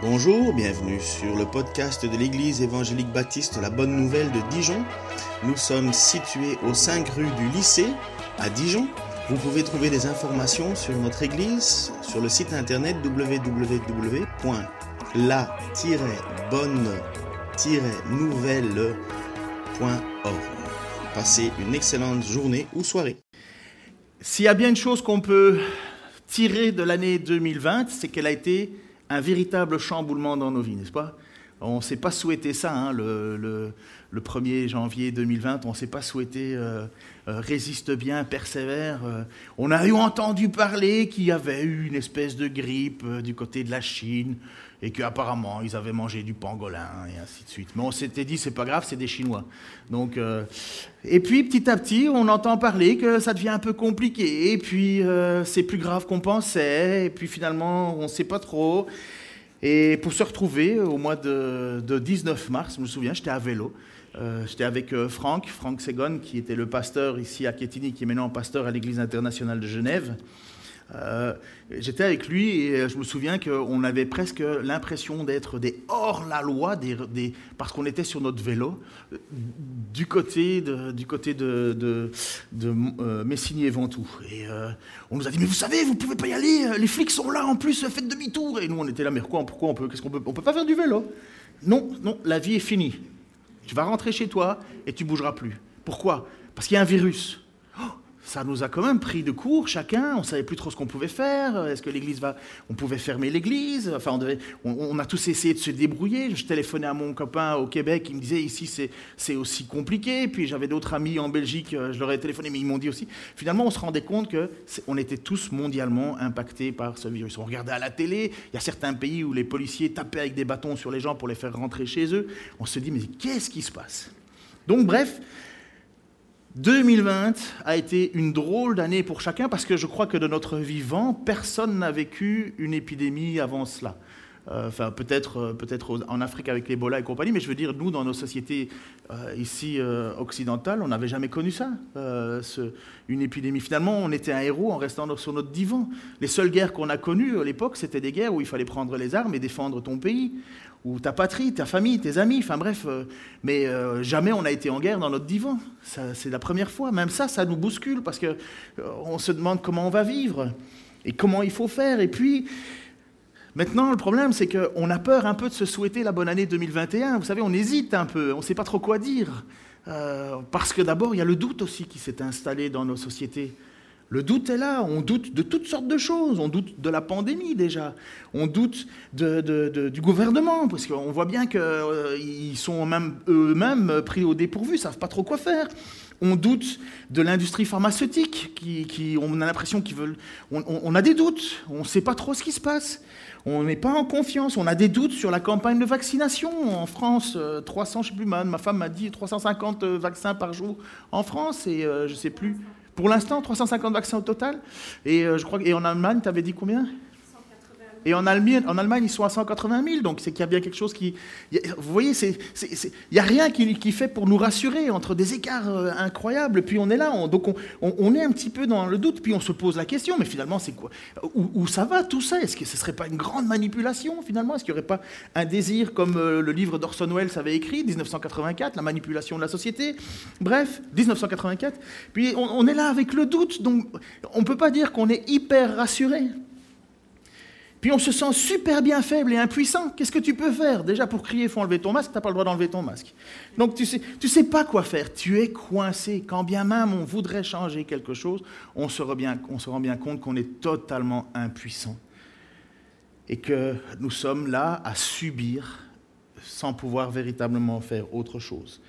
Bonjour, bienvenue sur le podcast de l'Église évangélique baptiste La Bonne Nouvelle de Dijon. Nous sommes situés aux 5 rues du lycée à Dijon. Vous pouvez trouver des informations sur notre Église sur le site internet www.la-bonne-nouvelle.org. Passez une excellente journée ou soirée. S'il y a bien une chose qu'on peut tirer de l'année 2020, c'est qu'elle a été un véritable chamboulement dans nos vies, n'est-ce pas? On ne s'est pas souhaité ça hein, le, 1er janvier 2020, on ne s'est pas souhaité euh, euh, résiste bien, persévère. Euh. on a eu entendu parler qu'il y avait eu une espèce de grippe du côté de la Chine et qu'apparemment ils avaient mangé du pangolin et ainsi de suite. Mais on s'était dit c'est pas grave, c'est des Chinois. Donc, et puis petit à petit, on entend parler que ça devient un peu compliqué, et puis c'est plus grave qu'on pensait, et puis finalement on ne sait pas trop. Et pour se retrouver au mois de, 19 mars, je me souviens, j'étais à vélo. Euh, j'étais avec euh, Franck, Franck Segon, qui était le pasteur ici à Quetigny, qui est maintenant pasteur à l'Église internationale de Genève. Euh, j'étais avec lui et je me souviens qu'on avait presque l'impression d'être des hors-la-loi, parce qu'on était sur notre vélo, du côté de, du côté de, de, de Messigny-et-Ventoux. Et on nous a dit, mais vous savez, vous ne pouvez pas y aller, les flics sont là en plus, faites demi-tour. Et nous, on était là, mais pourquoi, pourquoi on peut, qu'est-ce qu'on peut, on peut pas faire du vélo? Non, non, la vie est finie. Tu vas rentrer chez toi et tu bougeras plus. Pourquoi? Parce qu'il y a un virus. Ça nous a quand même pris de court chacun. On savait plus trop ce qu'on pouvait faire. Est-ce que l'église va On pouvait fermer l'église? Enfin, on, devait... on, a tous essayé de se débrouiller. Je téléphonais à mon copain au Québec. Il me disait ici c'est aussi compliqué. Puis j'avais d'autres amis en Belgique. Euh, je leur ai téléphoné, mais ils m'ont dit aussi. Finalement, on se rendait compte que on était tous mondialement impactés par ce virus. On regardait à la télé. Il y a certains pays où les policiers tapaient avec des bâtons sur les gens pour les faire rentrer chez eux. On se dit mais qu'est-ce qui se passe? Donc bref. 2020 a été une drôle d'année pour chacun parce que je crois que de notre vivant, personne n'a vécu une épidémie avant cela. Euh, enfin, peut-être euh, peut-être en Afrique avec l'Ebola et compagnie, mais je veux dire, nous, dans nos sociétés euh, ici occidentales, on n'avait jamais connu ça, une épidémie. Finalement, on était un héros en restant sur notre divan. Les seules guerres qu'on a connues à l'époque, c'était des guerres où il fallait prendre les armes et défendre ton pays ou ta patrie, ta famille, tes amis, enfin bref. Mais jamais on a été en guerre dans notre divan. C'est la première fois. Même ça, ça nous bouscule parce qu'on euh, se demande comment on va vivre et comment il faut faire. Et puis, maintenant, le problème, c'est qu'on a peur un peu de se souhaiter la bonne année 2021. Vous savez, on hésite un peu, on ne sait pas trop quoi dire. parce que d'abord, il y a le doute aussi qui s'est installé dans nos sociétés. Le doute est là, on doute de toutes sortes de choses, on doute de la pandémie déjà, on doute du gouvernement, parce qu'on voit bien qu'ils euh, sont même eux-mêmes pris au dépourvu, ne savent pas trop quoi faire. On doute de l'industrie pharmaceutique, qui, on a l'impression qu'ils veulent... On, a des doutes, on ne sait pas trop ce qui se passe, on n'est pas en confiance, on a des doutes sur la campagne de vaccination. En France, 300, euh, je ne sais plus, ma femme m'a dit 350 euh, vaccins par jour en France, et je ne sais plus... Pour l'instant, 350 vaccins au total. Et euh, je crois et en Allemagne, tu avais dit combien? Et en Allemagne, ils sont à 180 000, donc c'est qu'il y a bien quelque chose qui... Vous voyez, il n'y a rien qui, fait pour nous rassurer entre des écarts euh, incroyables, puis on est là, donc on, est un petit peu dans le doute, puis on se pose la question, mais finalement, c'est quoi? Où, ça va tout ça? Est-ce que ce ne serait pas une grande manipulation, finalement? Est-ce qu'il n'y aurait pas un désir, comme euh, le livre d'Orson Welles avait écrit, 1984, La manipulation de la société? Bref, 1984. Puis on, on est là avec le doute, donc on ne peut pas dire qu'on est hyper rassuré. Puis on se sent super bien faible et impuissant. Qu'est-ce que tu peux faire? Déjà, pour crier, il faut enlever ton masque, tu n'as pas le droit d'enlever ton masque. Donc tu sais, tu sais pas quoi faire, tu es coincé. Quand bien même on voudrait changer quelque chose, on se rend bien compte qu'on est totalement impuissant. Et que nous sommes là à subir sans pouvoir véritablement faire autre chose.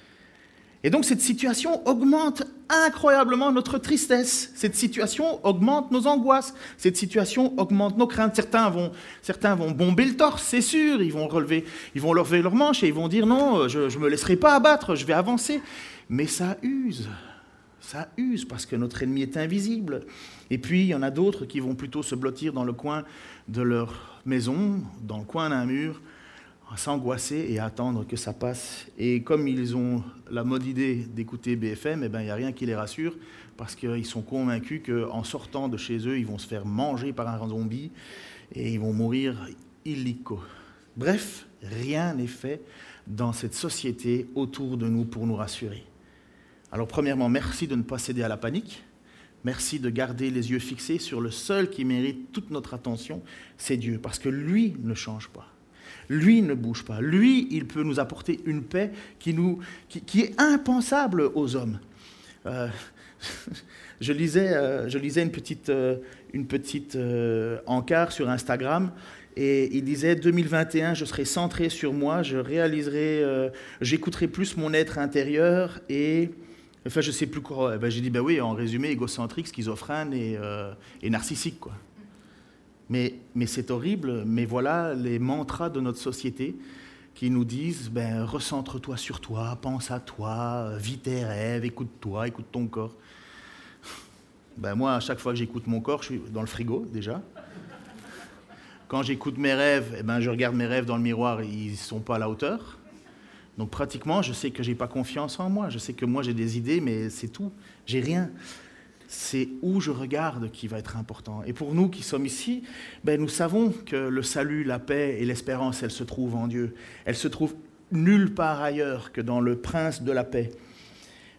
Et donc cette situation augmente incroyablement notre tristesse. Cette situation augmente nos angoisses. Cette situation augmente nos craintes. Certains vont, certains vont bomber le torse, c'est sûr. Ils vont relever, ils vont lever leurs manches et ils vont dire non, je ne me laisserai pas abattre, je vais avancer. Mais ça use. Ça use parce que notre ennemi est invisible. Et puis il y en a d'autres qui vont plutôt se blottir dans le coin de leur maison, dans le coin d'un mur, s'angoisser et attendre que ça passe. Et comme ils ont la mode idée d'écouter BFM, eh ben, il n'y a rien qui les rassure, parce qu'ils sont convaincus qu'en sortant de chez eux, ils vont se faire manger par un zombie et ils vont mourir illico, Bref, rien n'est fait dans cette société autour de nous pour nous rassurer. Alors premièrement, merci de ne pas céder à la panique. Merci de garder les yeux fixés sur le seul qui mérite toute notre attention, c'est Dieu, parce que lui ne change pas. Lui ne bouge pas. Lui, il peut nous apporter une paix qui, est impensable aux hommes. Euh, je, lisais, euh, je lisais une petite, euh, encart sur Instagram et il disait 2021, je serai centré sur moi, je réaliserai, j'écouterai plus mon être intérieur et Enfin, je sais plus quoi. Eh ben, j'ai dit, ben oui, en résumé, égocentrique, schizophrène et, et narcissique. Quoi. Mais, c'est horrible, mais voilà les mantras de notre société qui nous disent, ben, recentre-toi sur toi, pense à toi, vis tes rêves, écoute-toi, écoute ton corps. Ben, moi, à chaque fois que j'écoute mon corps, je suis dans le frigo déjà. Quand j'écoute mes rêves, eh ben, je regarde mes rêves dans le miroir, ils ne sont pas à la hauteur. Donc pratiquement, je sais que j'ai pas confiance en moi. Je sais que moi j'ai des idées, mais c'est tout. J'ai rien. C'est où je regarde qui va être important. Et pour nous qui sommes ici, ben, nous savons que le salut, la paix et l'espérance, elles se trouvent en Dieu. Elles se trouvent nulle part ailleurs que dans le Prince de la paix.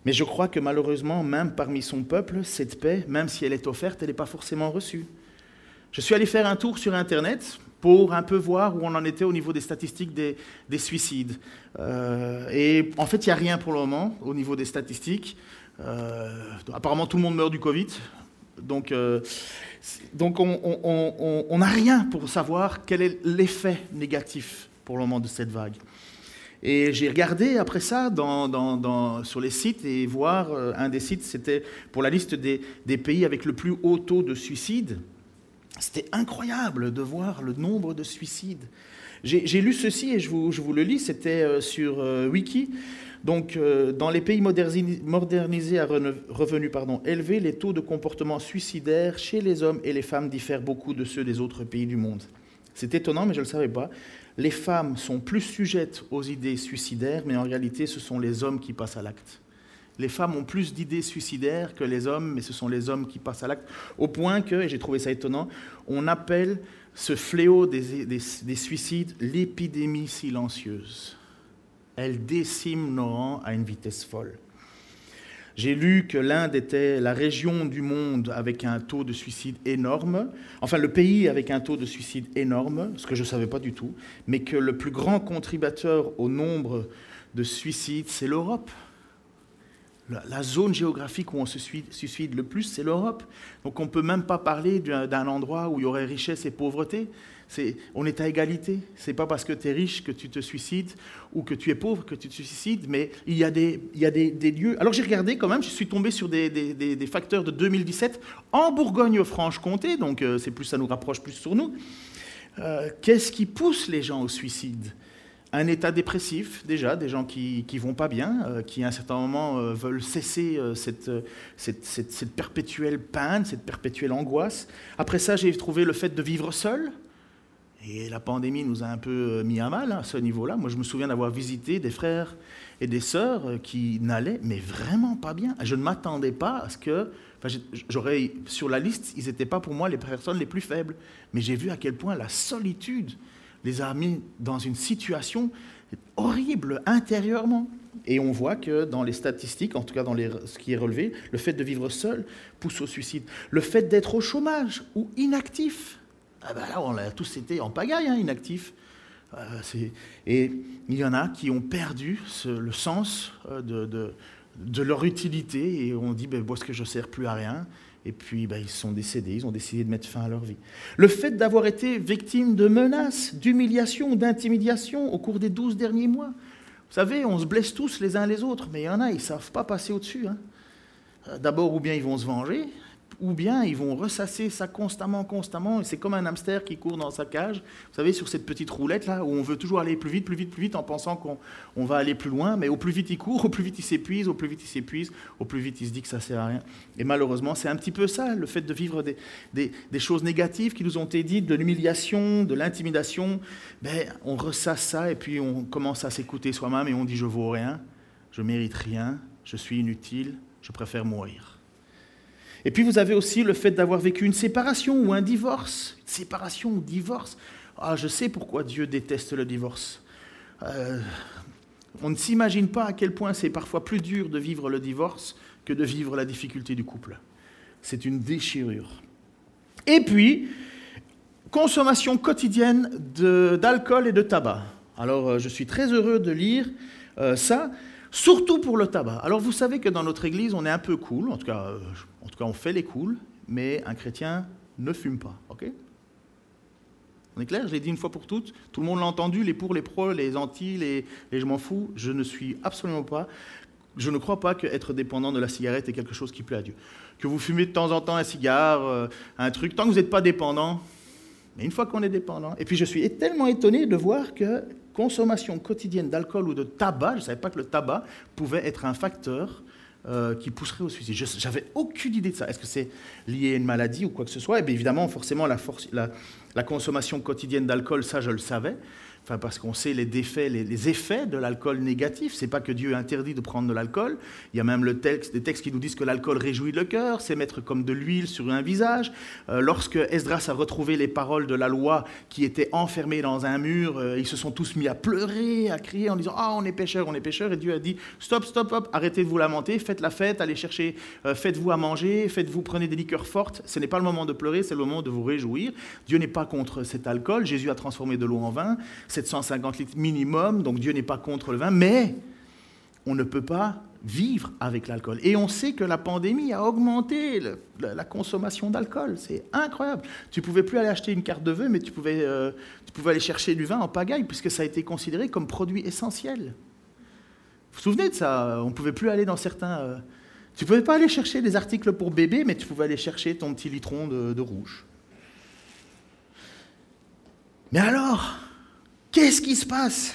Mais je crois que malheureusement, même parmi son peuple, cette paix, même si elle est offerte, elle n'est pas forcément reçue. Je suis allé faire un tour sur Internet pour un peu voir où on en était au niveau des statistiques des, suicides. Euh, et en fait, il n'y a rien pour le moment au niveau des statistiques. Euh, apparemment, tout le monde meurt du Covid. Donc, euh, donc on n'a rien pour savoir quel est l'effet négatif pour le moment de cette vague. Et j'ai regardé après ça sur les sites et voir, un des sites, c'était pour la liste des, pays avec le plus haut taux de suicide. C'était incroyable de voir le nombre de suicides. J'ai lu ceci et je vous, le lis, c'était euh, sur euh, Wiki. Donc, euh, dans les pays modernisés à revenus élevés, les taux de comportement suicidaire chez les hommes et les femmes diffèrent beaucoup de ceux des autres pays du monde. C'est étonnant, mais je ne le savais pas. Les femmes sont plus sujettes aux idées suicidaires, mais en réalité, ce sont les hommes qui passent à l'acte les femmes ont plus d'idées suicidaires que les hommes, mais ce sont les hommes qui passent à l'acte, au point que, et j'ai trouvé ça étonnant, on appelle ce fléau des, suicides l'épidémie silencieuse. Elle décime nos rangs à une vitesse folle. J'ai lu que l'Inde était la région du monde avec un taux de suicide énorme, enfin le pays avec un taux de suicide énorme, ce que je ne savais pas du tout, mais que le plus grand contributeur au nombre de suicides, c'est l'Europe la zone géographique où on se suicide le plus, c'est l'Europe. Donc on ne peut même pas parler d'un endroit où il y aurait richesse et pauvreté. On est à égalité. Ce n'est pas parce que tu es riche que tu te suicides ou que tu es pauvre que tu te suicides, mais il y a des, lieux. Alors j'ai regardé quand même, je suis tombé sur des, facteurs de 2017 en Bourgogne-Franche-Comté, donc euh, c'est plus, ça nous rapproche plus sur nous. Euh, qu'est-ce qui pousse les gens au suicide? Un état dépressif déjà, des gens qui ne vont pas bien, euh, qui à un certain moment veulent cesser cette, perpétuelle peine, cette perpétuelle angoisse. Après ça, j'ai trouvé le fait de vivre seul. Et la pandémie nous a un peu mis à mal hein, à ce niveau-là. Moi, je me souviens d'avoir visité des frères et des sœurs qui n'allaient, mais vraiment pas bien. Je ne m'attendais pas à ce que, j'aurais sur la liste, ils n'étaient pas pour moi les personnes les plus faibles. Mais j'ai vu à quel point la solitude les a mis dans une situation horrible intérieurement. Et on voit que dans les statistiques, en tout cas dans ce qui est relevé, le fait de vivre seul pousse au suicide. Le fait d'être au chômage ou inactif, ah ben là on a tous été en pagaille, hein, inactif. Euh, et il y en a qui ont perdu le sens euh, de, leur utilité et on dit, ben, est-ce que je ne sers plus à rien et puis, bah, ils sont décédés, ils ont décidé de mettre fin à leur vie. Le fait d'avoir été victime de menaces, d'humiliation, d'intimidation au cours des douze derniers mois. Vous savez, on se blesse tous les uns les autres, mais il y en a, ils ne savent pas passer au-dessus. Hein. Euh, d'abord, ou bien ils vont se venger, ou bien ils vont ressasser ça constamment, constamment, et c'est comme un hamster qui court dans sa cage, vous savez, sur cette petite roulette là, où on veut toujours aller plus vite, plus vite, plus vite, en pensant qu'on va aller plus loin, mais au plus vite il court, au plus vite il s'épuise, au plus vite il s'épuise, au plus vite il se dit que ça sert à rien. Et malheureusement, c'est un petit peu ça, le fait de vivre des, choses négatives qui nous ont été dites, de l'humiliation, de l'intimidation, ben, on ressasse ça, et puis on commence à s'écouter soi-même, et on dit je vaux rien, je mérite rien, je suis inutile, je préfère mourir. Et puis vous avez aussi le fait d'avoir vécu une séparation ou un divorce. séparation ou divorce. Ah, je sais pourquoi Dieu déteste le divorce. Euh, on ne s'imagine pas à quel point c'est parfois plus dur de vivre le divorce que de vivre la difficulté du couple. C'est une déchirure. Et puis, consommation quotidienne d'alcool et de tabac. Alors, euh, je suis très heureux de lire euh, ça, surtout pour le tabac. Alors, vous savez que dans notre Église, on est un peu cool, en tout cas, en tout cas on fait les cools, mais un chrétien ne fume pas, ok? On est clair? Je l'ai dit une fois pour toutes. Tout le monde l'a entendu, les pour, les pros, les anti, les, je m'en fous. Je ne suis absolument pas. Je ne crois pas qu'être dépendant de la cigarette est quelque chose qui plaît à Dieu. Que vous fumez de temps en temps un cigare, euh, un truc, tant que vous n'êtes pas dépendant, mais une fois qu'on est dépendant. Et puis je suis tellement étonné de voir que consommation quotidienne d'alcool ou de tabac, je ne savais pas que le tabac pouvait être un facteur euh, qui pousserait au suicide. J'avais aucune idée de ça. Est-ce que c'est lié à une maladie ou quoi que ce soit? Et eh bien évidemment, forcément, la consommation quotidienne d'alcool, ça je le savais parce qu'on sait les, défaits, les, effets de l'alcool négatif. C'est pas que Dieu interdit de prendre de l'alcool. Il y a même le texte, des textes qui nous disent que l'alcool réjouit le cœur, c'est mettre comme de l'huile sur un visage. Euh, lorsque Esdras a retrouvé les paroles de la loi qui étaient enfermées dans un mur, euh, ils se sont tous mis à pleurer, à crier en disant Ah, on est pécheurs, on est pécheurs. Et Dieu a dit Stop, stop, stop, arrêtez de vous lamenter, faites la fête, allez chercher, euh, faites-vous à manger, faites-vous, prenez des liqueurs fortes. Ce n'est pas le moment de pleurer, c'est le moment de vous réjouir. Dieu n'est pas contre cet alcool. Jésus a transformé de l'eau en vin. 750 litres minimum, donc Dieu n'est pas contre le vin, mais on ne peut pas vivre avec l'alcool. Et on sait que la pandémie a augmenté la, consommation d'alcool. C'est incroyable. Tu pouvais plus aller acheter une carte de vœux, mais tu pouvais, euh, tu pouvais aller chercher du vin en pagaille, puisque ça a été considéré comme produit essentiel. Vous vous souvenez de ça? On pouvait plus aller dans certains... Euh, tu ne pouvais pas aller chercher des articles pour bébé, mais tu pouvais aller chercher ton petit litron de rouge. Mais alors, Qu'est-ce qui se passe?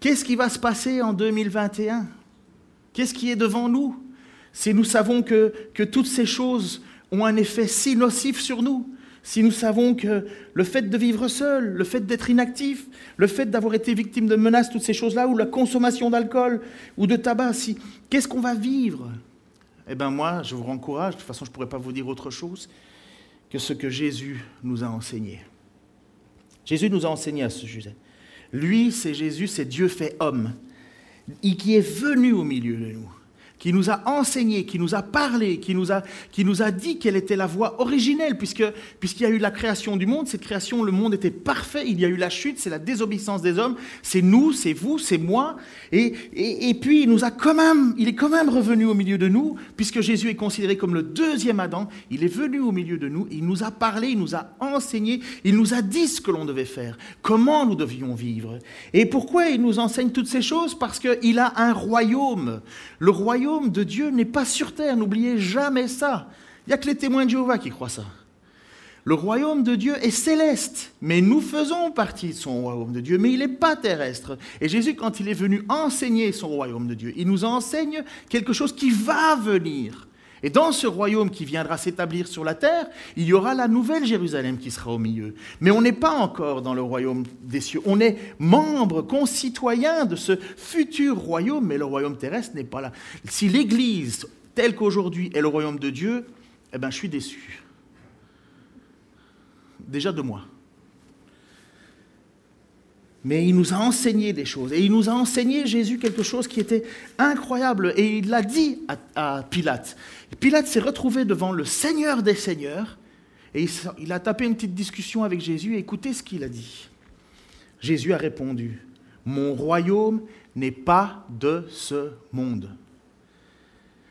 Qu'est-ce qui va se passer en 2021 Qu'est-ce qui est devant nous? Si nous savons que, toutes ces choses ont un effet si nocif sur nous, si nous savons que le fait de vivre seul, le fait d'être inactif, le fait d'avoir été victime de menaces, toutes ces choses-là, ou la consommation d'alcool ou de tabac, si, qu'est-ce qu'on va vivre? Eh bien moi, je vous encourage, de toute façon je ne pourrais pas vous dire autre chose que ce que Jésus nous a enseigné. Jésus nous a enseigné à ce sujet. Lui, c'est Jésus, c'est Dieu fait homme, qui est venu au milieu de nous qui nous a enseigné, qui nous a parlé, qui nous a, qui nous a dit quelle était la voie originelle, puisque, puisqu'il y a eu la création du monde, cette création, le monde était parfait, il y a eu la chute, c'est la désobéissance des hommes, c'est nous, c'est vous, c'est moi, et, et, puis il nous a quand même, il est quand même revenu au milieu de nous, puisque Jésus est considéré comme le deuxième Adam, il est venu au milieu de nous, il nous a parlé, il nous a enseigné, il nous a dit ce que l'on devait faire, comment nous devions vivre. Et pourquoi il nous enseigne toutes ces choses? Parce qu'il a un royaume. Le royaume royaume de Dieu n'est pas sur terre, n'oubliez jamais ça. Il n'y a que les témoins de Jéhovah qui croient ça. Le royaume de Dieu est céleste, mais nous faisons partie de son royaume de Dieu, mais il n'est pas terrestre. Et Jésus, quand il est venu enseigner son royaume de Dieu, il nous enseigne quelque chose qui va venir. Et dans ce royaume qui viendra s'établir sur la terre, il y aura la nouvelle Jérusalem qui sera au milieu. Mais on n'est pas encore dans le royaume des cieux. On est membre, concitoyen de ce futur royaume, mais le royaume terrestre n'est pas là. Si l'Église, telle qu'aujourd'hui, est le royaume de Dieu, eh bien, je suis déçu. Déjà de moi mais il nous a enseigné des choses. Et il nous a enseigné, Jésus, quelque chose qui était incroyable. Et il l'a dit à, Pilate. Pilate s'est retrouvé devant le Seigneur des Seigneurs. Et il, a tapé une petite discussion avec Jésus. Et écoutez ce qu'il a dit. Jésus a répondu, Mon royaume n'est pas de ce monde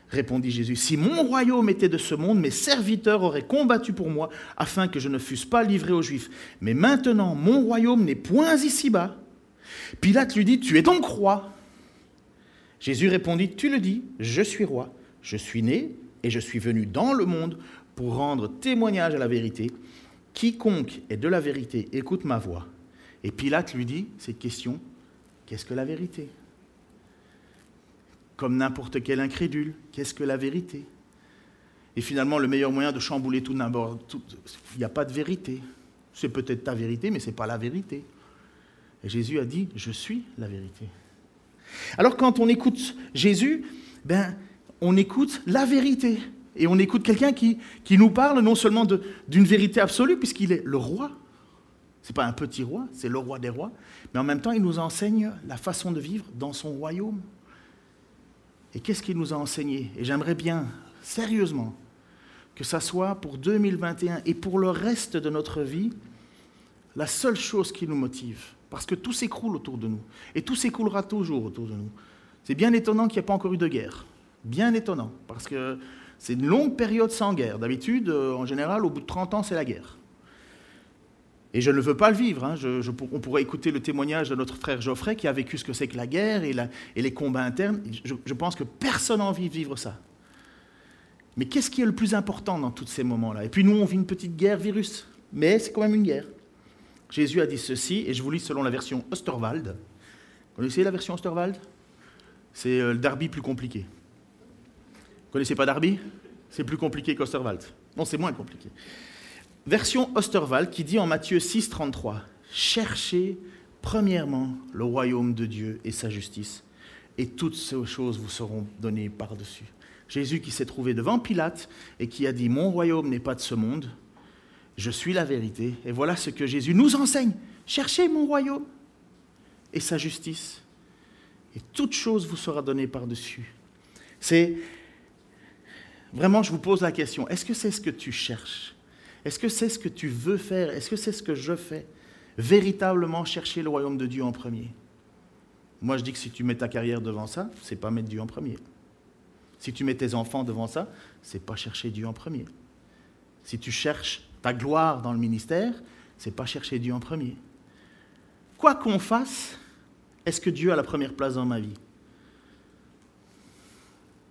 répondit Jésus. Si mon royaume était de ce monde, mes serviteurs auraient combattu pour moi afin que je ne fusse pas livré aux Juifs. Mais maintenant, mon royaume n'est point ici-bas. Pilate lui dit, tu es donc roi. Jésus répondit, tu le dis, je suis roi. Je suis né et je suis venu dans le monde pour rendre témoignage à la vérité. Quiconque est de la vérité écoute ma voix. Et Pilate lui dit cette question, qu'est-ce que la vérité? Comme n'importe quel incrédule. Qu'est-ce que la vérité? Et finalement, le meilleur moyen de chambouler tout n'importe, il n'y a pas de vérité. C'est peut-être ta vérité, mais ce n'est pas la vérité. Et Jésus a dit, je suis la vérité. Alors quand on écoute Jésus, ben, on écoute la vérité. Et on écoute quelqu'un qui, qui nous parle non seulement d'une vérité absolue, puisqu'il est le roi. Ce n'est pas un petit roi, c'est le roi des rois. Mais en même temps, il nous enseigne la façon de vivre dans son royaume. Et qu'est-ce qu'il nous a enseigné? Et j'aimerais bien, sérieusement, que ça soit pour 2021 et pour le reste de notre vie, la seule chose qui nous motive. Parce que tout s'écroule autour de nous. Et tout s'écroulera toujours autour de nous. C'est bien étonnant qu'il n'y ait pas encore eu de guerre. Bien étonnant. Parce que c'est une longue période sans guerre. D'habitude, euh, en général, au bout de 30 ans, c'est la guerre. Et je ne veux pas le vivre. Hein. on pourrait écouter le témoignage de notre frère Geoffrey qui a vécu ce que c'est que la guerre et, les combats internes. Je, pense que personne n'a envie de vivre ça. Mais qu'est-ce qui est le plus important dans tous ces moments-là? Et puis nous, on vit une petite guerre virus, mais c'est quand même une guerre. Jésus a dit ceci, et je vous lis selon la version Osterwald. Vous connaissez la version Osterwald? C'est euh, le Darby plus compliqué. Vous connaissez pas Darby? C'est plus compliqué qu'Osterwald. Non, c'est moins compliqué. Version Osterwald qui dit en Matthieu 6, 33 Cherchez premièrement le royaume de Dieu et sa justice, et toutes ces choses vous seront données par-dessus. Jésus qui s'est trouvé devant Pilate et qui a dit Mon royaume n'est pas de ce monde, je suis la vérité. Et voilà ce que Jésus nous enseigne. Cherchez mon royaume et sa justice. Et toute chose vous sera donnée par-dessus. C'est vraiment, je vous pose la question, est-ce que c'est ce que tu cherches? Est-ce que c'est ce que tu veux faire? Est-ce que c'est ce que je fais? Véritablement chercher le royaume de Dieu en premier. Moi, je dis que si tu mets ta carrière devant ça, c'est pas mettre Dieu en premier. Si tu mets tes enfants devant ça, c'est pas chercher Dieu en premier. Si tu cherches ta gloire dans le ministère, c'est pas chercher Dieu en premier. Quoi qu'on fasse, est-ce que Dieu a la première place dans ma vie?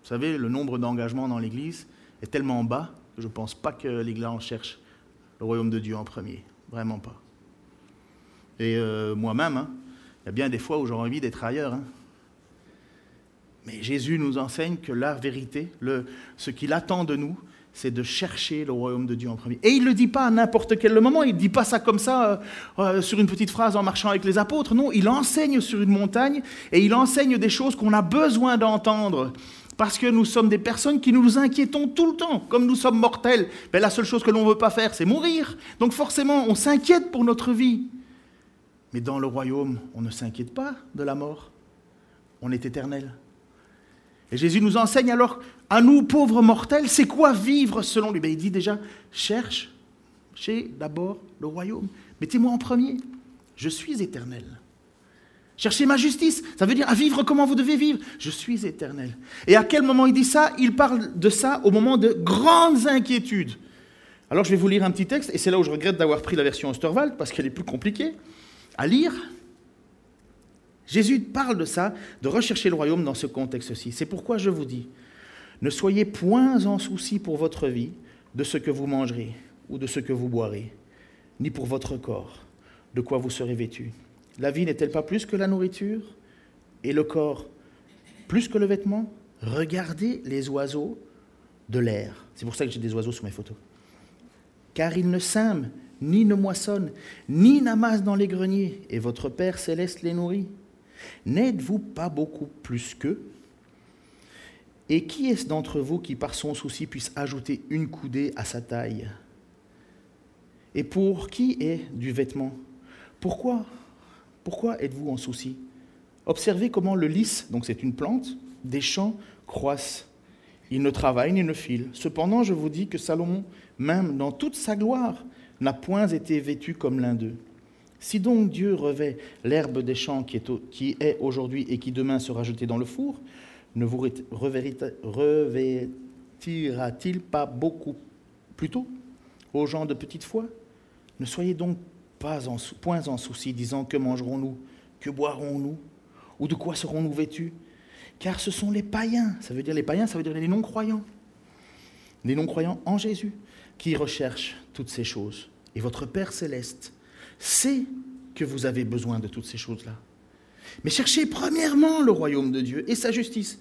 Vous savez, le nombre d'engagements dans l'Église est tellement bas que je ne pense pas que l'Église en cherche le royaume de Dieu en premier. Vraiment pas. Et euh, moi-même, hein, il y a bien des fois où j'aurais envie d'être ailleurs. Hein. Mais Jésus nous enseigne que la vérité, ce qu'il attend de nous, c'est de chercher le royaume de Dieu en premier. Et il ne le dit pas à n'importe quel moment, il ne dit pas ça comme ça euh, euh, sur une petite phrase en marchant avec les apôtres, non, il enseigne sur une montagne et il enseigne des choses qu'on a besoin d'entendre. Parce que nous sommes des personnes qui nous inquiétons tout le temps, comme nous sommes mortels. Mais la seule chose que l'on ne veut pas faire, c'est mourir. Donc forcément, on s'inquiète pour notre vie. Mais dans le royaume, on ne s'inquiète pas de la mort. On est éternel. Et Jésus nous enseigne alors, à nous pauvres mortels, c'est quoi vivre selon lui? Ben, Il dit déjà, cherche, chez d'abord le royaume. Mettez-moi en premier. Je suis éternel. Cherchez ma justice. Ça veut dire à vivre comment vous devez vivre. Je suis éternel. Et à quel moment il dit ça? Il parle de ça au moment de grandes inquiétudes. Alors je vais vous lire un petit texte, et c'est là où je regrette d'avoir pris la version Osterwald, parce qu'elle est plus compliquée à lire. Jésus parle de ça, de rechercher le royaume dans ce contexte-ci. C'est pourquoi je vous dis, ne soyez point en souci pour votre vie de ce que vous mangerez ou de ce que vous boirez, ni pour votre corps, de quoi vous serez vêtu. La vie n'est-elle pas plus que la nourriture et le corps plus que le vêtement? Regardez les oiseaux de l'air. C'est pour ça que j'ai des oiseaux sur mes photos. Car ils ne sèment, ni ne moissonnent, ni n'amassent dans les greniers, et votre Père céleste les nourrit. N'êtes-vous pas beaucoup plus qu'eux? Et qui est-ce d'entre vous qui, par son souci, puisse ajouter une coudée à sa taille? Et pour qui est du vêtement? Pourquoi Pourquoi êtes-vous en souci? Observez comment le lys, donc c'est une plante, des champs croissent. Il ne travaille ni ne file. Cependant, je vous dis que Salomon, même dans toute sa gloire, n'a point été vêtu comme l'un d'eux. Si donc Dieu revêt l'herbe des champs qui est, aujourd'hui et qui demain sera jetée dans le four, ne vous revêtira-t-il pas beaucoup plus tôt? Aux gens de petite foi Ne soyez donc pas en, point en souci, disant que mangerons-nous, que boirons-nous, ou de quoi serons-nous vêtus? Car ce sont les païens, ça veut dire les païens, ça veut dire les non-croyants, les non-croyants en Jésus, qui recherchent toutes ces choses. Et votre Père céleste c'est que vous avez besoin de toutes ces choses-là. Mais cherchez premièrement le royaume de Dieu et sa justice,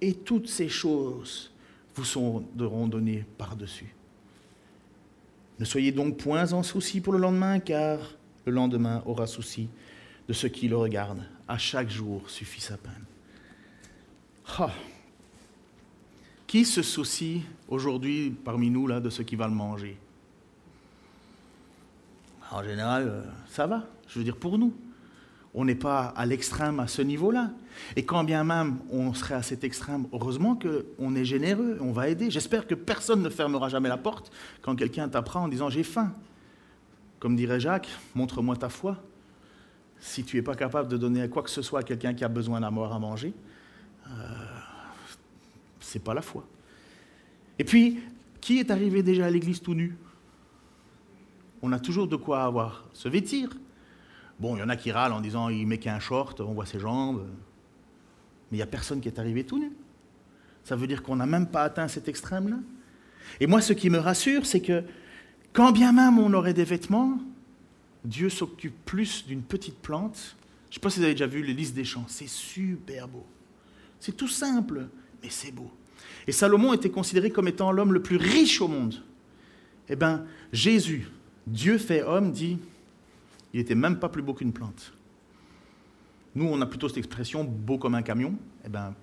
et toutes ces choses vous seront données par-dessus. Ne soyez donc point en souci pour le lendemain, car le lendemain aura souci de ceux qui le regardent. À chaque jour suffit sa peine. Qui se soucie aujourd'hui parmi nous là, de ce qui va le manger? En général, euh, ça va, je veux dire pour nous. On n'est pas à l'extrême à ce niveau-là. Et quand bien même on serait à cet extrême, heureusement qu'on est généreux, on va aider. J'espère que personne ne fermera jamais la porte quand quelqu'un t'apprend en disant j'ai faim. Comme dirait Jacques, montre-moi ta foi. Si tu n'es pas capable de donner quoi que ce soit à quelqu'un qui a besoin d'amour à manger, euh, c'est pas la foi. Et puis, qui est arrivé déjà à l'église tout nu? On a toujours de quoi avoir, se vêtir. Bon, il y en a qui râlent en disant il met qu'un short, on voit ses jambes. Mais il n'y a personne qui est arrivé tout nu. Ça veut dire qu'on n'a même pas atteint cet extrême-là. Et moi, ce qui me rassure, c'est que quand bien même on aurait des vêtements, Dieu s'occupe plus d'une petite plante. Je ne sais pas si vous avez déjà vu les listes des champs. C'est super beau. C'est tout simple, mais c'est beau. Et Salomon était considéré comme étant l'homme le plus riche au monde. Eh bien, Jésus, Dieu fait homme, dit, il n'était même pas plus beau qu'une plante. Nous, on a plutôt cette expression beau comme un camion. Eh bien,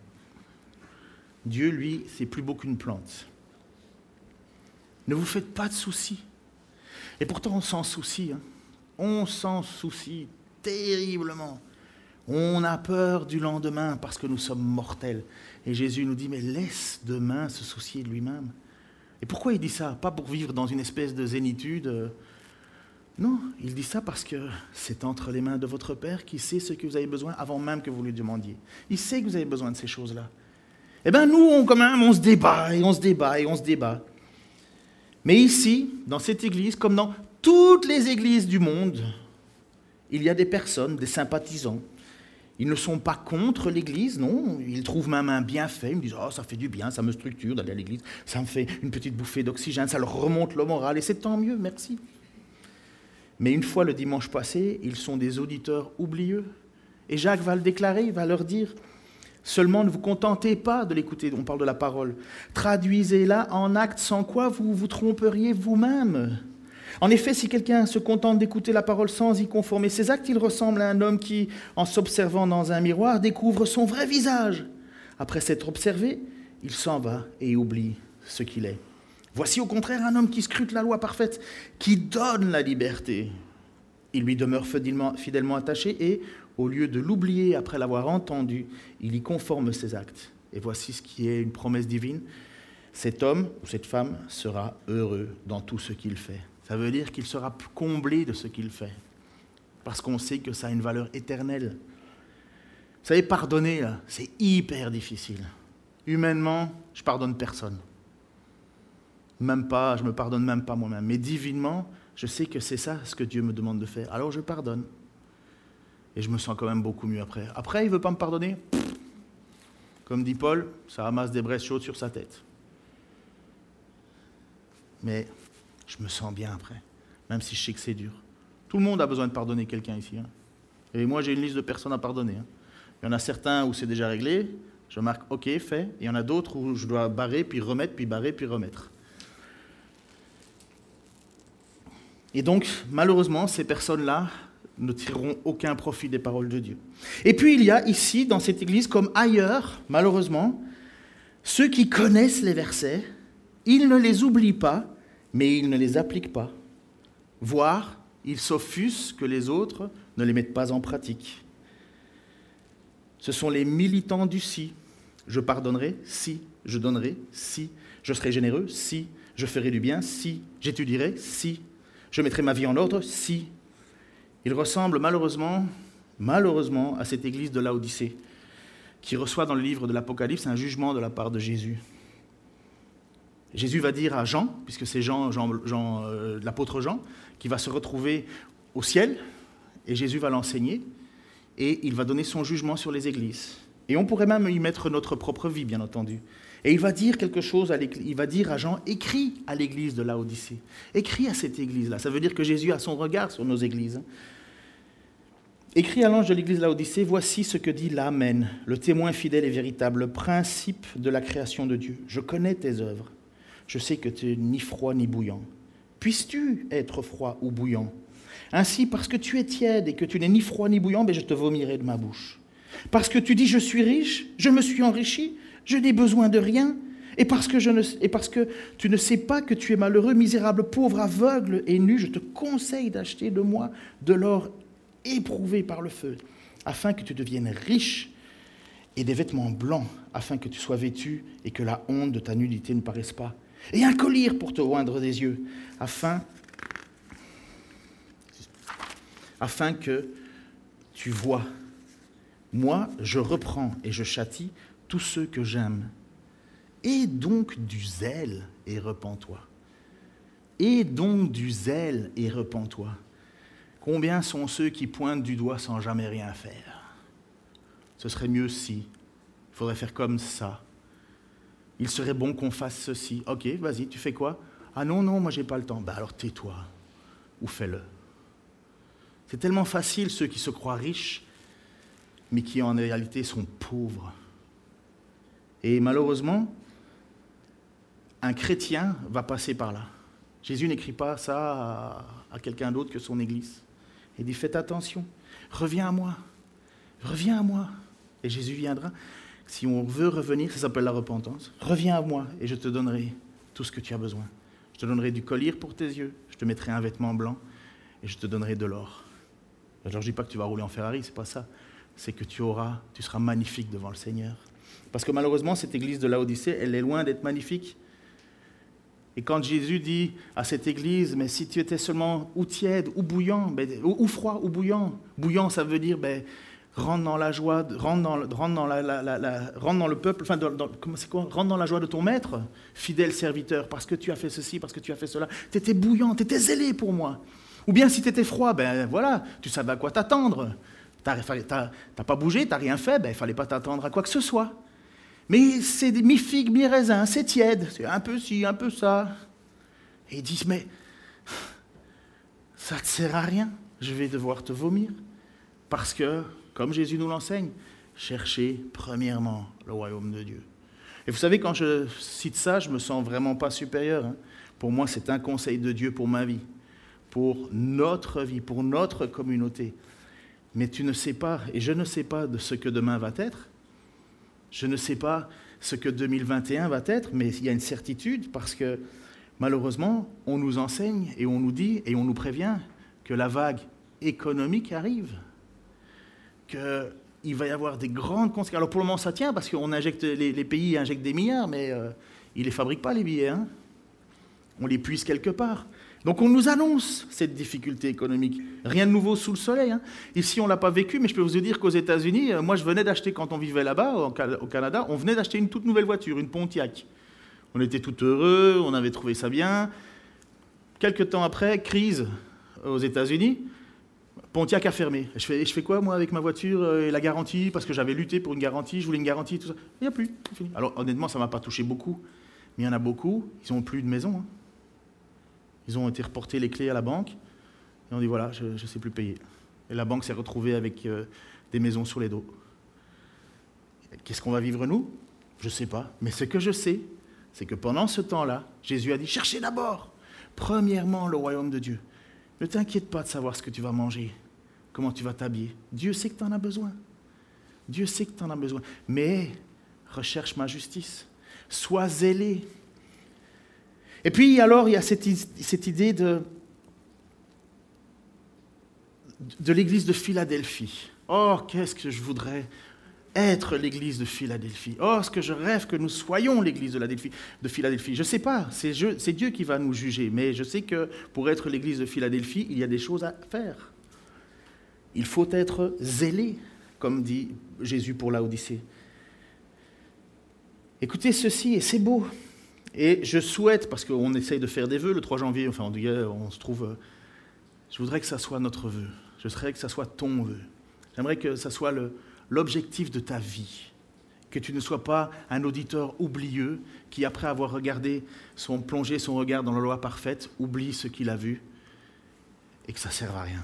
Dieu, lui, c'est plus beau qu'une plante. Ne vous faites pas de soucis. Et pourtant, on s'en soucie. Hein. On s'en soucie terriblement. On a peur du lendemain parce que nous sommes mortels. Et Jésus nous dit, mais laisse demain se soucier de lui-même. Et pourquoi il dit ça? Pas pour vivre dans une espèce de zénitude. Non, il dit ça parce que c'est entre les mains de votre Père qui sait ce que vous avez besoin avant même que vous lui demandiez. Il sait que vous avez besoin de ces choses-là. Eh bien, nous, on, quand même, on se débat et on se débat et on se débat. Mais ici, dans cette église, comme dans toutes les églises du monde, il y a des personnes, des sympathisants, ils ne sont pas contre l'Église, non. Ils trouvent même un bienfait. Ils me disent Oh, ça fait du bien, ça me structure d'aller à l'Église, ça me fait une petite bouffée d'oxygène, ça leur remonte le moral, et c'est tant mieux, merci. Mais une fois le dimanche passé, ils sont des auditeurs oublieux. Et Jacques va le déclarer, il va leur dire Seulement ne vous contentez pas de l'écouter, on parle de la parole. Traduisez-la en actes sans quoi vous vous tromperiez vous-même. En effet, si quelqu'un se contente d'écouter la parole sans y conformer ses actes, il ressemble à un homme qui, en s'observant dans un miroir, découvre son vrai visage. Après s'être observé, il s'en va et oublie ce qu'il est. Voici au contraire un homme qui scrute la loi parfaite, qui donne la liberté. Il lui demeure fidèlement, attaché et, au lieu de l'oublier après l'avoir entendu, il y conforme ses actes. Et voici ce qui est une promesse divine. Cet homme ou cette femme sera heureux dans tout ce qu'il fait. Ça veut dire qu'il sera comblé de ce qu'il fait, parce qu'on sait que ça a une valeur éternelle. Vous savez, pardonner, c'est hyper difficile. Humainement, je pardonne personne. Même pas, je me pardonne même pas moi-même. Mais divinement, je sais que c'est ça ce que Dieu me demande de faire. Alors je pardonne. Et je me sens quand même beaucoup mieux après. Après, il ne veut pas me pardonner Comme dit Paul, ça amasse des braises chaudes sur sa tête. Mais je me sens bien après, même si je sais que c'est dur. Tout le monde a besoin de pardonner quelqu'un ici. Hein. Et moi, j'ai une liste de personnes à pardonner. Hein. Il y en a certains où c'est déjà réglé, je marque OK, fait. Et il y en a d'autres où je dois barrer, puis remettre, puis barrer, puis remettre. Et donc, malheureusement, ces personnes-là ne tireront aucun profit des paroles de Dieu. Et puis, il y a ici, dans cette église, comme ailleurs, malheureusement, ceux qui connaissent les versets, ils ne les oublient pas, mais ils ne les appliquent pas. Voire, ils s'offusent que les autres ne les mettent pas en pratique. Ce sont les militants du si. Je pardonnerai si, je donnerai si, je serai généreux si, je ferai du bien si, j'étudierai si, je mettrai ma vie en ordre si. Ils ressemblent malheureusement, malheureusement à cette église de Laodicée, qui reçoit dans le livre de l'Apocalypse un jugement de la part de Jésus. Jésus va dire à Jean, puisque c'est Jean, Jean, euh, l'apôtre Jean, qui va se retrouver au ciel, et Jésus va l'enseigner, et il va donner son jugement sur les églises. Et on pourrait même y mettre notre propre vie, bien entendu. Et il va dire quelque chose, à il va dire à Jean, écris à l'église de Laodicée, écris à cette église-là. Ça veut dire que Jésus a son regard sur nos églises. Écris à l'ange de l'église de Laodicée, voici ce que dit l'Amen, le témoin fidèle et véritable, le principe de la création de Dieu. Je connais tes œuvres je sais que tu n'es ni froid ni bouillant. Puisses-tu être froid ou bouillant? Ainsi, parce que tu es tiède et que tu n'es ni froid ni bouillant, ben je te vomirai de ma bouche. Parce que tu dis je suis riche, je me suis enrichi, je n'ai besoin de rien, Et parce, que tu ne sais pas que tu es malheureux, misérable, pauvre, aveugle et nu, je te conseille d'acheter de moi de l'or éprouvé par le feu, afin que tu deviennes riche, et des vêtements blancs, afin que tu sois vêtu et que la honte de ta nudité ne paraisse pas, et un collier pour te oindre des yeux, afin, afin que tu vois. Moi, je reprends et je châtie tous ceux que j'aime. Et donc du zèle et repens-toi. Et donc du zèle et repens-toi. Combien sont ceux qui pointent du doigt sans jamais rien faire? Ce serait mieux si. Il faudrait faire comme ça. Il serait bon qu'on fasse ceci. Ok, vas-y, tu fais quoi? Ah non, non, moi j'ai pas le temps. Bah alors tais-toi ou fais-le. C'est tellement facile ceux qui se croient riches, mais qui en réalité sont pauvres. Et malheureusement, un chrétien va passer par là. Jésus n'écrit pas ça à, quelqu'un d'autre que son Église. Il dit faites attention, reviens à moi, reviens à moi. Et Jésus viendra. Si on veut revenir, ça s'appelle la repentance. Reviens à moi et je te donnerai tout ce que tu as besoin. Je te donnerai du collier pour tes yeux, je te mettrai un vêtement blanc et je te donnerai de l'or. Alors je ne dis pas que tu vas rouler en Ferrari, c'est pas ça. C'est que tu auras, tu seras magnifique devant le Seigneur. Parce que malheureusement, cette église de Laodicée, elle est loin d'être magnifique. Et quand Jésus dit à cette église, mais si tu étais seulement ou tiède ou bouillant, ben, ou, froid ou bouillant, bouillant ça veut dire ben, rentre dans la joie, rentre dans, la, dans le peuple, enfin, c'est quoi? Rentre la joie de ton maître, fidèle serviteur, parce que tu as fait ceci, parce que tu as fait cela. Tu étais bouillant, tu étais zélé pour moi. Ou bien si tu étais froid, ben voilà, tu savais à quoi t'attendre. Tu n'as pas bougé, tu n'as rien fait, ben, il fallait pas t'attendre à quoi que ce soit. Mais c'est mi-figue, mi-raisin, c'est tiède, c'est un peu ci, un peu ça. Et ils disent, mais ça ne sert à rien, je vais devoir te vomir. Parce que, comme Jésus nous l'enseigne, cherchez premièrement le royaume de Dieu. Et vous savez, quand je cite ça, je me sens vraiment pas supérieur. Hein. Pour moi, c'est un conseil de Dieu pour ma vie, pour notre vie, pour notre communauté. Mais tu ne sais pas, et je ne sais pas de ce que demain va être, je ne sais pas ce que 2021 va être, mais il y a une certitude parce que malheureusement, on nous enseigne et on nous dit et on nous prévient que la vague économique arrive, qu'il va y avoir des grandes conséquences. Alors pour le moment, ça tient parce qu'on injecte, les, pays injectent des milliards, mais euh, ils ne les fabriquent pas, les billets. Hein. on les puise quelque part. Donc on nous annonce cette difficulté économique. Rien de nouveau sous le soleil. Hein. Ici, on ne l'a pas vécu, mais je peux vous dire qu'aux États-Unis, euh, moi je venais d'acheter, quand on vivait là-bas, au Canada, on venait d'acheter une toute nouvelle voiture, une Pontiac. On était tout heureux, on avait trouvé ça bien. Quelques temps après, crise aux États-Unis, Pontiac a fermé. Je fais, je fais quoi, moi, avec ma voiture euh, et la garantie? Parce que j'avais lutté pour une garantie, je voulais une garantie, tout ça. Il n'y a plus. Alors honnêtement, ça ne m'a pas touché beaucoup, mais il y en a beaucoup, ils n'ont plus de maison. Hein. Ils ont été reportés les clés à la banque et on dit voilà, je ne sais plus payer. Et la banque s'est retrouvée avec euh, des maisons sur les dos. Qu'est-ce qu'on va vivre nous? Je ne sais pas. Mais ce que je sais, c'est que pendant ce temps-là, Jésus a dit cherchez d'abord, premièrement, le royaume de Dieu. Ne t'inquiète pas de savoir ce que tu vas manger, comment tu vas t'habiller. Dieu sait que tu en as besoin. Dieu sait que tu en as besoin. Mais recherche ma justice. Sois zélé et puis alors, il y a cette, idée de, de l'église de Philadelphie. Oh, qu'est-ce que je voudrais être l'église de Philadelphie. Oh, ce que je rêve que nous soyons l'église de, de Philadelphie. Je ne sais pas, c'est Dieu qui va nous juger, mais je sais que pour être l'église de Philadelphie, il y a des choses à faire. Il faut être zélé, comme dit Jésus pour l'Odyssée. Écoutez ceci, et c'est beau. Et je souhaite, parce qu'on essaye de faire des vœux le 3 janvier, enfin on se trouve, euh, je voudrais que ça soit notre vœu. Je voudrais que ça soit ton vœu. J'aimerais que ça soit l'objectif de ta vie. Que tu ne sois pas un auditeur oublieux qui, après avoir regardé son, plongé son regard dans la loi parfaite, oublie ce qu'il a vu et que ça ne sert à rien.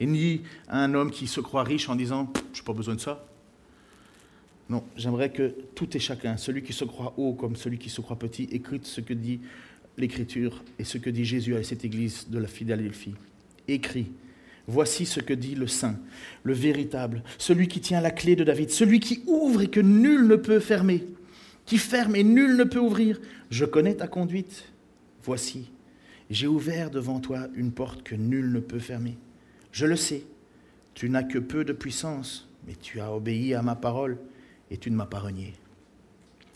Et ni un homme qui se croit riche en disant Je n'ai pas besoin de ça, non, j'aimerais que tout et chacun, celui qui se croit haut comme celui qui se croit petit, écoute ce que dit l'Écriture et ce que dit Jésus à cette église de la Philadelphie. Écrit, voici ce que dit le Saint, le véritable, celui qui tient la clé de David, celui qui ouvre et que nul ne peut fermer. qui ferme et nul ne peut ouvrir. Je connais ta conduite. Voici, j'ai ouvert devant toi une porte que nul ne peut fermer. Je le sais, tu n'as que peu de puissance, mais tu as obéi à ma parole et tu ne m'as pas renié.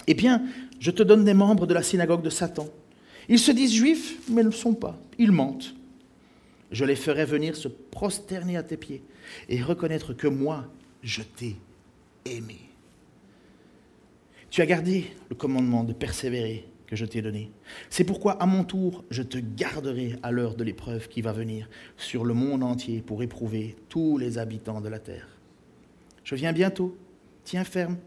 Eh bien, je te donne des membres de la synagogue de Satan. Ils se disent juifs, mais ne le sont pas. Ils mentent. Je les ferai venir se prosterner à tes pieds et reconnaître que moi, je t'ai aimé. Tu as gardé le commandement de persévérer que je t'ai donné. C'est pourquoi, à mon tour, je te garderai à l'heure de l'épreuve qui va venir sur le monde entier pour éprouver tous les habitants de la terre. Je viens bientôt. Tiens ferme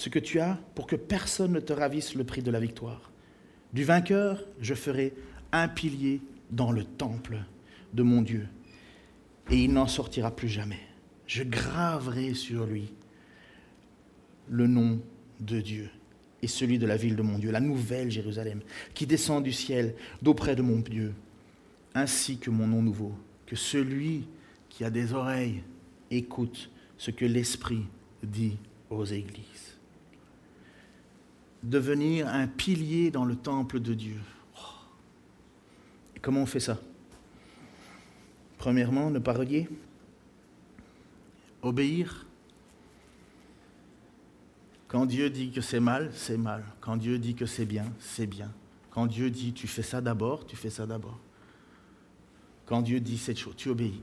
ce que tu as pour que personne ne te ravisse le prix de la victoire. Du vainqueur, je ferai un pilier dans le temple de mon Dieu, et il n'en sortira plus jamais. Je graverai sur lui le nom de Dieu et celui de la ville de mon Dieu, la nouvelle Jérusalem, qui descend du ciel d'auprès de mon Dieu, ainsi que mon nom nouveau, que celui qui a des oreilles écoute ce que l'Esprit dit aux églises. Devenir un pilier dans le temple de Dieu. Comment on fait ça? Premièrement, ne pas renier, obéir quand Dieu dit que c'est mal, c'est mal. Quand Dieu dit que c'est bien, c'est bien. Quand Dieu dit tu fais ça d'abord, tu fais ça d'abord. Quand Dieu dit cette chose, tu obéis.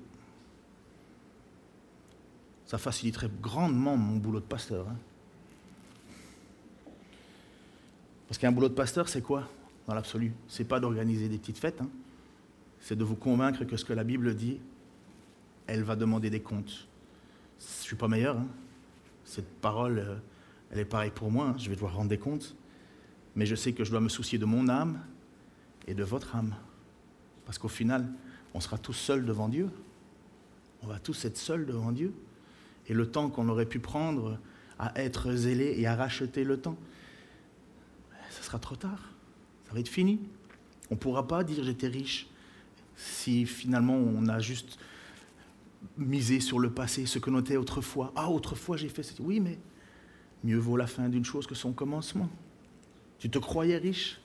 Ça faciliterait grandement mon boulot de pasteur. Hein. Parce qu'un boulot de pasteur, c'est quoi dans l'absolu? C'est pas d'organiser des petites fêtes. Hein. C'est de vous convaincre que ce que la Bible dit, elle va demander des comptes. Je suis pas meilleur. Hein. Cette parole. Euh, elle est pareille pour moi, hein. je vais devoir rendre des comptes, mais je sais que je dois me soucier de mon âme et de votre âme. Parce qu'au final, on sera tous seuls devant Dieu. On va tous être seuls devant Dieu. Et le temps qu'on aurait pu prendre à être zélé et à racheter le temps, sera trop tard. Ça va être fini. On ne pourra pas dire j'étais riche si finalement on a juste misé sur le passé, ce que notait autrefois. Ah, autrefois j'ai fait ça. Oui, mais Mieux vaut la fin d'une chose que son commencement. Tu te croyais riche,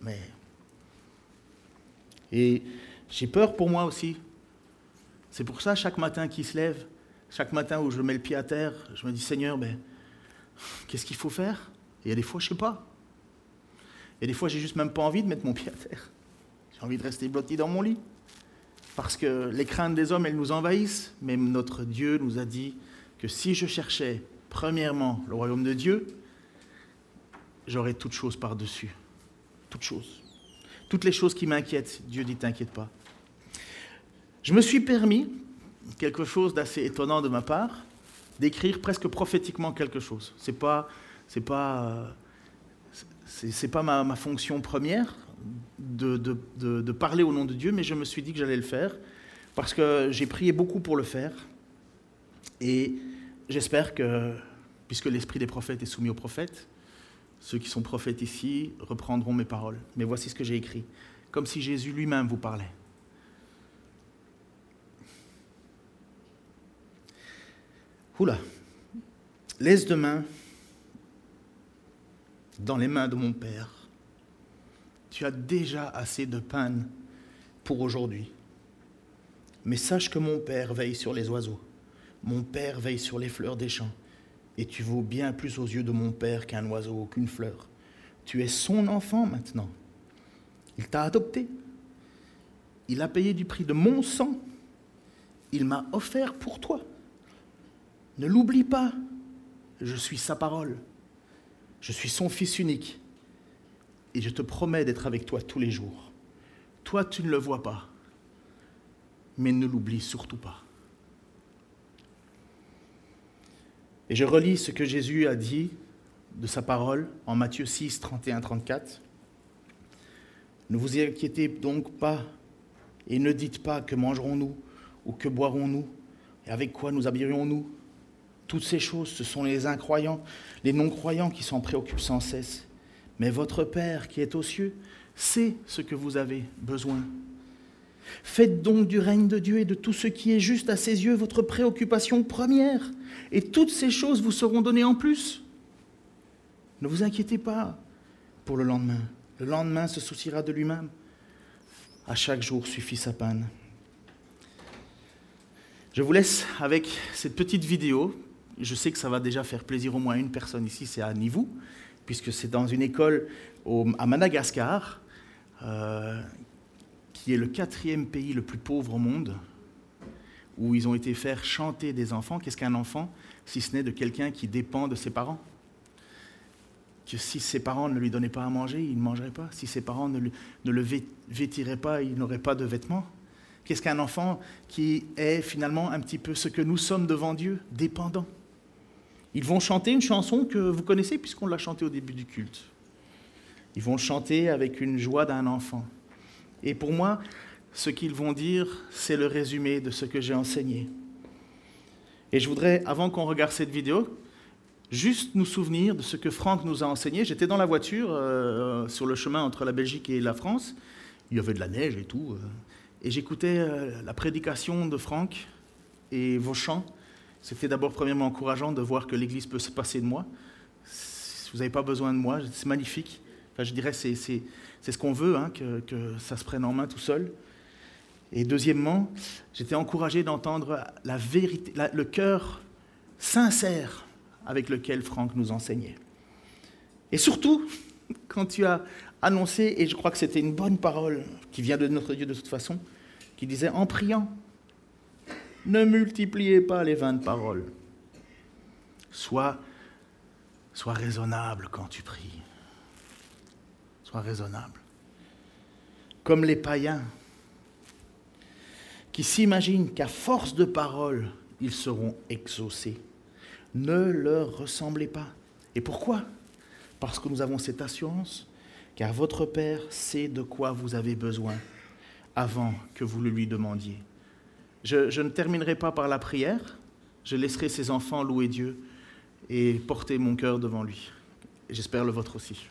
mais... Et j'ai peur pour moi aussi. C'est pour ça, chaque matin qui se lève, chaque matin où je mets le pied à terre, je me dis, Seigneur, ben, qu'est-ce qu'il faut faire? Et il y a des fois, je ne sais pas. A des fois, j'ai juste même pas envie de mettre mon pied à terre. J'ai envie de rester blotti dans mon lit. Parce que les craintes des hommes, elles nous envahissent. Mais notre Dieu nous a dit que si je cherchais premièrement le royaume de Dieu, j'aurai toutes choses par-dessus. Toutes choses. Toutes les choses qui m'inquiètent, Dieu dit t'inquiète pas. Je me suis permis, quelque chose d'assez étonnant de ma part, d'écrire presque prophétiquement quelque chose. C'est pas, c'est pas, c'est, pas ma, fonction première de, de parler au nom de Dieu, mais je me suis dit que j'allais le faire parce que j'ai prié beaucoup pour le faire et J'espère que, puisque l'esprit des prophètes est soumis aux prophètes, ceux qui sont prophètes ici reprendront mes paroles. Mais voici ce que j'ai écrit, comme si Jésus lui-même vous parlait. Oula, laisse demain dans les mains de mon Père. Tu as déjà assez de peine pour aujourd'hui. Mais sache que mon Père veille sur les oiseaux. Mon Père veille sur les fleurs des champs, et tu vaux bien plus aux yeux de mon Père qu'un oiseau ou qu'une fleur. Tu es son enfant maintenant. Il t'a adopté. Il a payé du prix de mon sang. Il m'a offert pour toi. Ne l'oublie pas. Je suis sa parole. Je suis son fils unique. Et je te promets d'être avec toi tous les jours. Toi, tu ne le vois pas. Mais ne l'oublie surtout pas. Et je relis ce que Jésus a dit de sa parole en Matthieu 6, 31, 34. Ne vous inquiétez donc pas et ne dites pas que mangerons-nous ou que boirons-nous et avec quoi nous habillerions-nous. Toutes ces choses, ce sont les incroyants, les non-croyants qui s'en préoccupent sans cesse. Mais votre Père qui est aux cieux sait ce que vous avez besoin. Faites donc du règne de Dieu et de tout ce qui est juste à ses yeux votre préoccupation première, et toutes ces choses vous seront données en plus. Ne vous inquiétez pas pour le lendemain. Le lendemain se souciera de lui-même. À chaque jour suffit sa panne. Je vous laisse avec cette petite vidéo. Je sais que ça va déjà faire plaisir au moins à une personne ici, c'est à Nivou, puisque c'est dans une école à Madagascar, euh, qui est le quatrième pays le plus pauvre au monde, où ils ont été faire chanter des enfants. Qu'est-ce qu'un enfant, si ce n'est de quelqu'un qui dépend de ses parents? Que si ses parents ne lui donnaient pas à manger, il ne mangerait pas. Si ses parents ne, le vêtiraient pas, il n'aurait pas de vêtements. Qu'est-ce qu'un enfant qui est finalement un petit peu ce que nous sommes devant Dieu, dépendant? Ils vont chanter une chanson que vous connaissez puisqu'on l'a chantée au début du culte. Ils vont chanter avec une joie d'un enfant. Et pour moi, ce qu'ils vont dire, c'est le résumé de ce que j'ai enseigné. Et je voudrais, avant qu'on regarde cette vidéo, juste nous souvenir de ce que Franck nous a enseigné. J'étais dans la voiture euh, sur le chemin entre la Belgique et la France. Il y avait de la neige et tout. Euh, et j'écoutais euh, la prédication de Franck et vos chants. C'était d'abord premièrement encourageant de voir que l'Église peut se passer de moi. Vous n'avez pas besoin de moi, c'est magnifique. Enfin, je dirais c'est c'est ce qu'on veut, hein, que, que, ça se prenne en main tout seul. Et deuxièmement, j'étais encouragé d'entendre la vérité, le cœur sincère avec lequel Franck nous enseignait. Et surtout, quand tu as annoncé, et je crois que c'était une bonne parole qui vient de notre Dieu de toute façon, qui disait en priant, ne multipliez pas les vaines paroles. Sois, sois raisonnable quand tu pries. Sois raisonnable. Comme les païens qui s'imaginent qu'à force de paroles, ils seront exaucés ne leur ressemblez pas. Et pourquoi? Parce que nous avons cette assurance, car votre Père sait de quoi vous avez besoin avant que vous le lui demandiez. Je, ne terminerai pas par la prière, je laisserai ces enfants louer Dieu et porter mon cœur devant lui. J'espère le vôtre aussi.